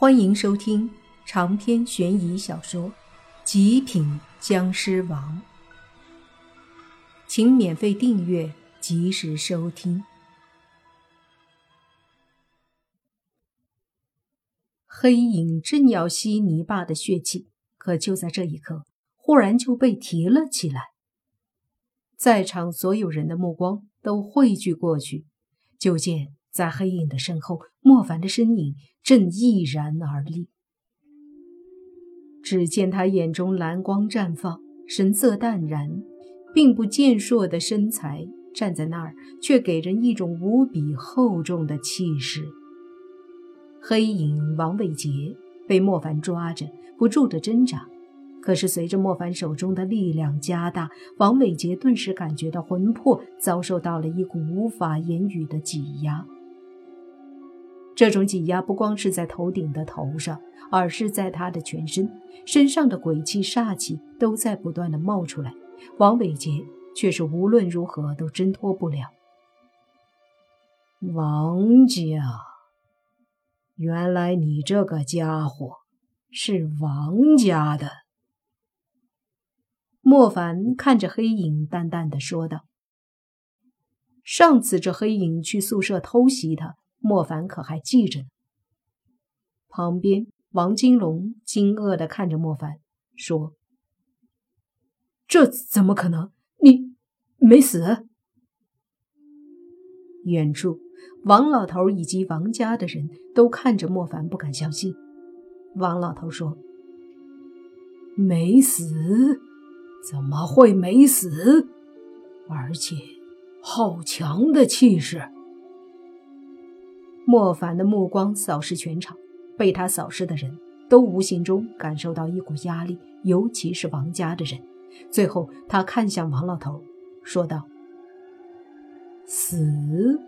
欢迎收听长篇悬疑小说《极品僵尸王》，请免费订阅，及时收听。黑影正要吸泥巴的血气，可就在这一刻，忽然就被提了起来。在场所有人的目光都汇聚过去，就见。在黑影的身后，莫凡的身影正毅然而立。只见他眼中蓝光绽放，神色淡然，并不健硕的身材站在那儿，却给人一种无比厚重的气势。黑影王伟杰被莫凡抓着，不住的挣扎。可是随着莫凡手中的力量加大，王伟杰顿时感觉到魂魄遭受到了一股无法言语的挤压。这种挤压不光是在头顶的头上，而是在他的全身，身上的鬼气煞气都在不断的冒出来。王伟杰却是无论如何都挣脱不了。王家，原来你这个家伙是王家的。莫凡看着黑影，淡淡的说道：“上次这黑影去宿舍偷袭他。”莫凡可还记着呢。旁边，王金龙惊愕地看着莫凡，说：“这怎么可能？你没死？”远处，王老头以及王家的人都看着莫凡，不敢相信。王老头说：“没死？怎么会没死？而且，好强的气势！”莫凡的目光扫视全场，被他扫视的人都无形中感受到一股压力，尤其是王家的人。最后，他看向王老头，说道：“死？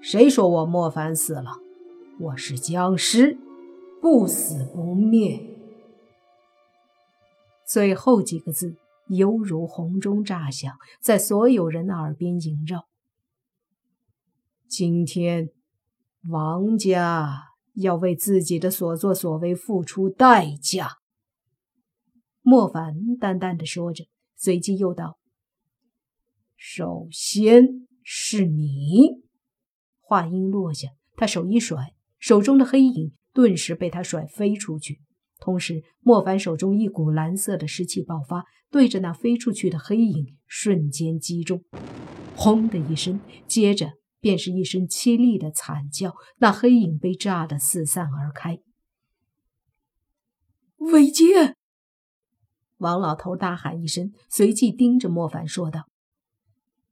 谁说我莫凡死了？我是僵尸，不死不灭。”最后几个字犹如洪钟炸响，在所有人的耳边萦绕。今天。王家要为自己的所作所为付出代价。”莫凡淡淡的说着，随即又道：“首先是你。”话音落下，他手一甩，手中的黑影顿时被他甩飞出去。同时，莫凡手中一股蓝色的湿气爆发，对着那飞出去的黑影瞬间击中，轰的一声，接着。便是一声凄厉的惨叫，那黑影被炸得四散而开。伟杰！王老头大喊一声，随即盯着莫凡说道：“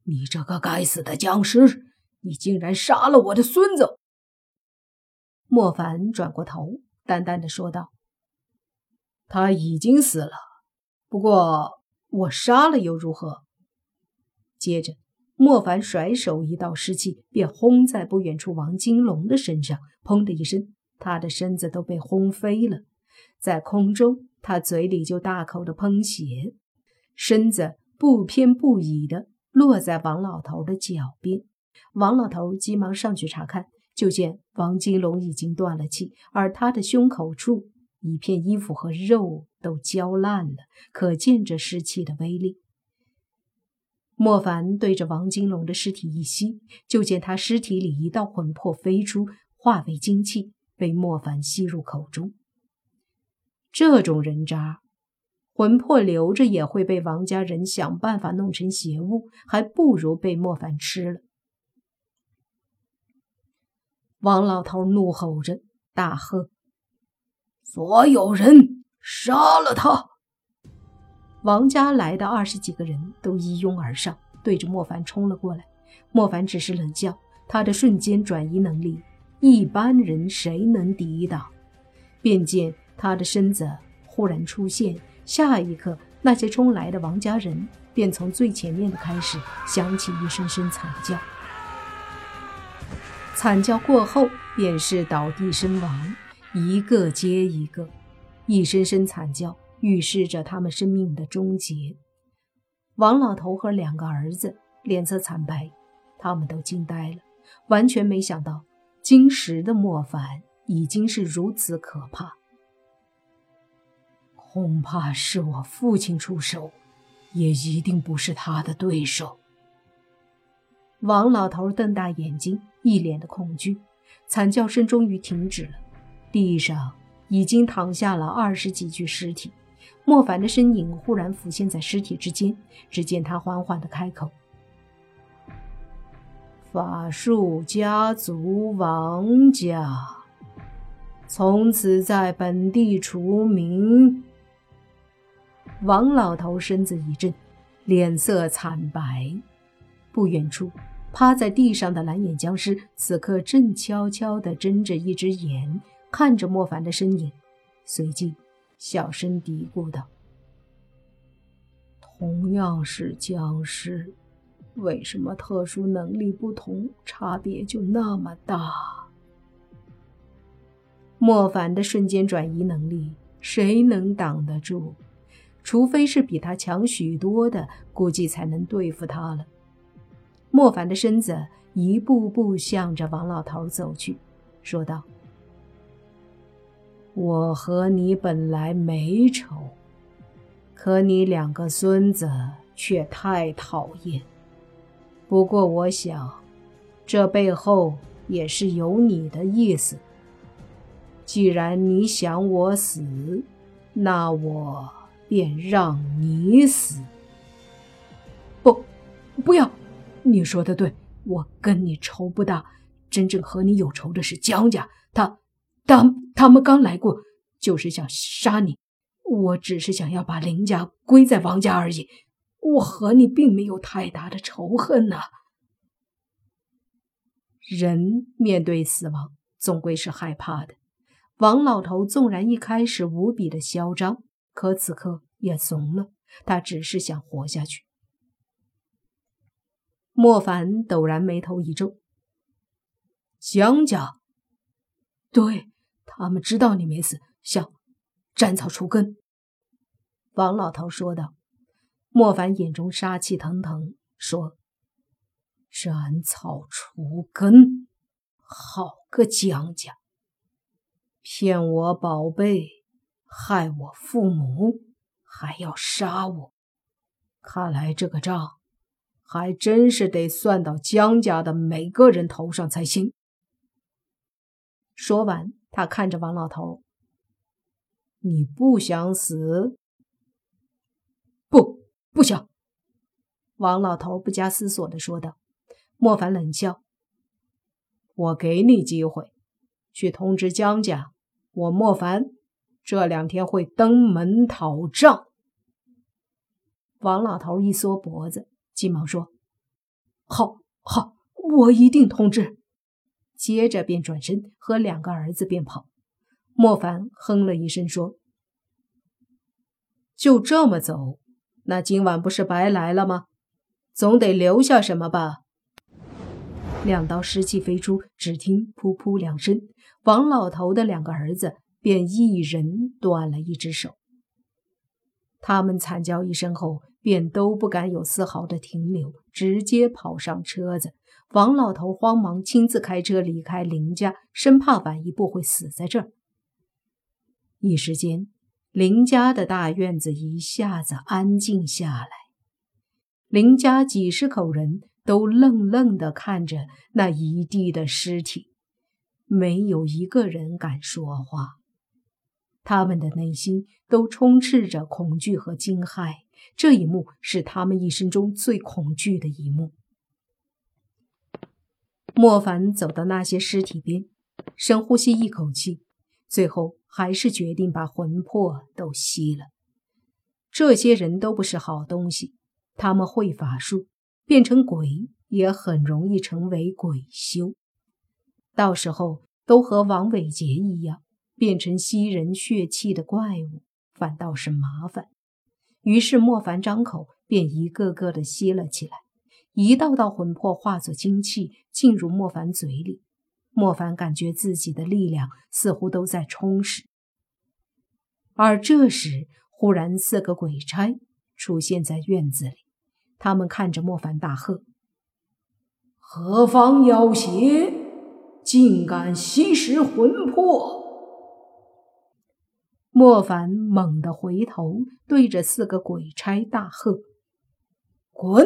你这个该死的僵尸，你竟然杀了我的孙子！”莫凡转过头，淡淡的说道：“他已经死了，不过我杀了又如何？”接着。莫凡甩手，一道湿气便轰在不远处王金龙的身上，砰的一声，他的身子都被轰飞了。在空中，他嘴里就大口的喷血，身子不偏不倚的落在王老头的脚边。王老头急忙上去查看，就见王金龙已经断了气，而他的胸口处一片衣服和肉都焦烂了，可见这湿气的威力。莫凡对着王金龙的尸体一吸，就见他尸体里一道魂魄飞出，化为精气，被莫凡吸入口中。这种人渣，魂魄留着也会被王家人想办法弄成邪物，还不如被莫凡吃了。王老头怒吼着，大喝：“所有人杀了他！”王家来的二十几个人都一拥而上，对着莫凡冲了过来。莫凡只是冷笑，他的瞬间转移能力，一般人谁能抵挡？便见他的身子忽然出现，下一刻，那些冲来的王家人便从最前面的开始响起一声声惨叫。惨叫过后，便是倒地身亡，一个接一个，一声声惨叫。预示着他们生命的终结。王老头和两个儿子脸色惨白，他们都惊呆了，完全没想到金石的莫凡已经是如此可怕。恐怕是我父亲出手，也一定不是他的对手。王老头瞪大眼睛，一脸的恐惧。惨叫声终于停止了，地上已经躺下了二十几具尸体。莫凡的身影忽然浮现在尸体之间，只见他缓缓的开口：“法术家族王家，从此在本地除名。”王老头身子一震，脸色惨白。不远处，趴在地上的蓝眼僵尸此刻正悄悄地睁着一只眼，看着莫凡的身影，随即小声嘀咕道：“同样是僵尸，为什么特殊能力不同，差别就那么大？”莫凡的瞬间转移能力，谁能挡得住？除非是比他强许多的，估计才能对付他了。莫凡的身子一步步向着王老头走去，说道：“我和你本来没仇，可你两个孙子却太讨厌。不过我想，这背后也是有你的意思。既然你想我死，那我……”便让你死！不，不要！你说的对，我跟你仇不大，真正和你有仇的是江家。他、他、他们刚来过，就是想杀你。我只是想要把林家归在王家而已。我和你并没有太大的仇恨呐。人面对死亡，总归是害怕的。王老头纵然一开始无比的嚣张。可此刻也怂了，他只是想活下去。莫凡陡然眉头一皱：“江家，对他们知道你没死，想斩草除根。”王老头说道。莫凡眼中杀气腾腾，说：“斩草除根，好个江家，骗我宝贝！”害我父母，还要杀我，看来这个账还真是得算到江家的每个人头上才行。说完，他看着王老头：“你不想死？不，不想。”王老头不加思索的说道。莫凡冷笑：“我给你机会，去通知江家，我莫凡。”这两天会登门讨账。王老头一缩脖子，急忙说：“好，好，我一定通知。”接着便转身和两个儿子便跑。莫凡哼了一声说：“就这么走，那今晚不是白来了吗？总得留下什么吧？”两道湿气飞出，只听“噗噗”两声，王老头的两个儿子。便一人断了一只手。他们惨叫一声后，便都不敢有丝毫的停留，直接跑上车子。王老头慌忙亲自开车离开林家，生怕晚一步会死在这儿。一时间，林家的大院子一下子安静下来。林家几十口人都愣愣地看着那一地的尸体，没有一个人敢说话。他们的内心都充斥着恐惧和惊骇，这一幕是他们一生中最恐惧的一幕。莫凡走到那些尸体边，深呼吸一口气，最后还是决定把魂魄都吸了。这些人都不是好东西，他们会法术，变成鬼也很容易成为鬼修，到时候都和王伟杰一样。变成吸人血气的怪物，反倒是麻烦。于是莫凡张口，便一个个的吸了起来，一道道魂魄化作精气进入莫凡嘴里。莫凡感觉自己的力量似乎都在充实。而这时，忽然四个鬼差出现在院子里，他们看着莫凡大喝：“何方妖邪，竟敢吸食魂魄！莫凡猛地回头，对着四个鬼差大喝：“滚！”